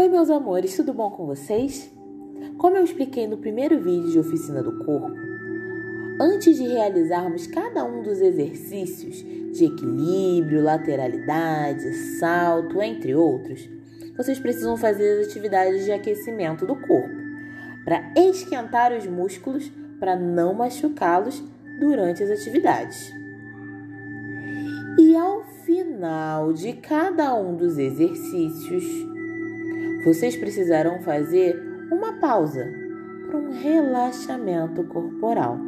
Oi, meus amores, tudo bom com vocês? Como eu expliquei no primeiro vídeo de oficina do corpo, antes de realizarmos cada um dos exercícios de equilíbrio, lateralidade, salto, entre outros, vocês precisam fazer as atividades de aquecimento do corpo para esquentar os músculos para não machucá-los durante as atividades. E ao final de cada um dos exercícios, vocês precisarão fazer uma pausa para um relaxamento corporal.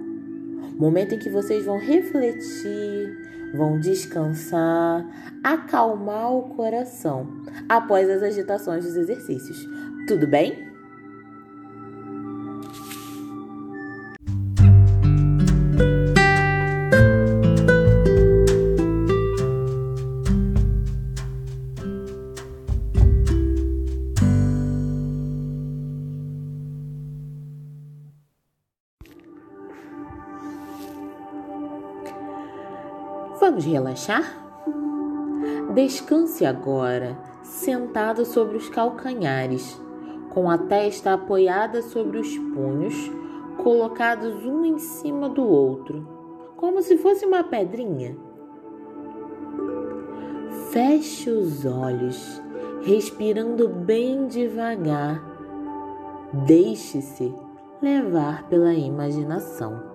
Momento em que vocês vão refletir, vão descansar, acalmar o coração após as agitações dos exercícios. Tudo bem? Vamos relaxar? Descanse agora, sentado sobre os calcanhares, com a testa apoiada sobre os punhos, colocados um em cima do outro, como se fosse uma pedrinha. Feche os olhos, respirando bem devagar. Deixe-se levar pela imaginação.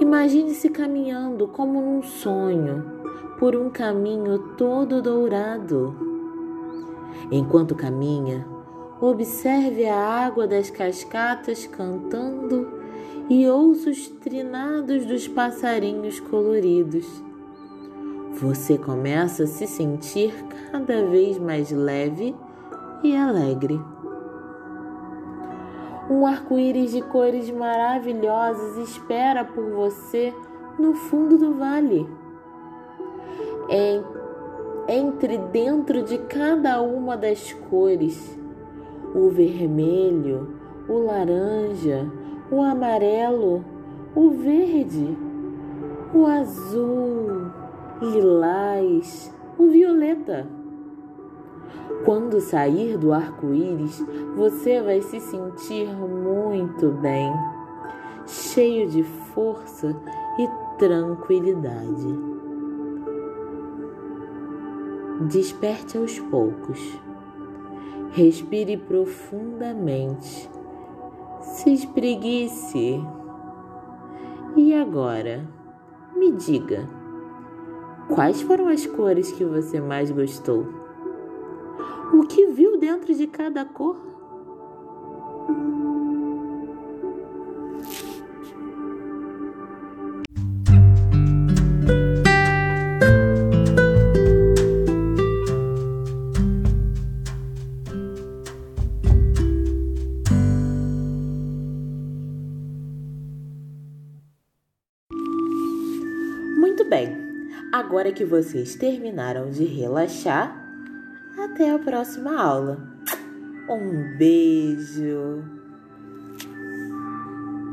Imagine-se caminhando como num sonho, por um caminho todo dourado. Enquanto caminha, observe a água das cascatas cantando e ouça os trinados dos passarinhos coloridos. Você começa a se sentir cada vez mais leve e alegre. Um arco-íris de cores maravilhosas espera por você no fundo do vale. Entre dentro de cada uma das cores, o vermelho, o laranja, o amarelo, o verde, o azul, lilás, o violeta. Quando sair do arco-íris, você vai se sentir muito bem, cheio de força e tranquilidade. Desperte aos poucos. Respire profundamente. Se espreguice. E agora, me diga, quais foram as cores que você mais gostou? O que viu dentro de cada cor. Muito bem, agora que vocês terminaram de relaxar, até a próxima aula. Um beijo!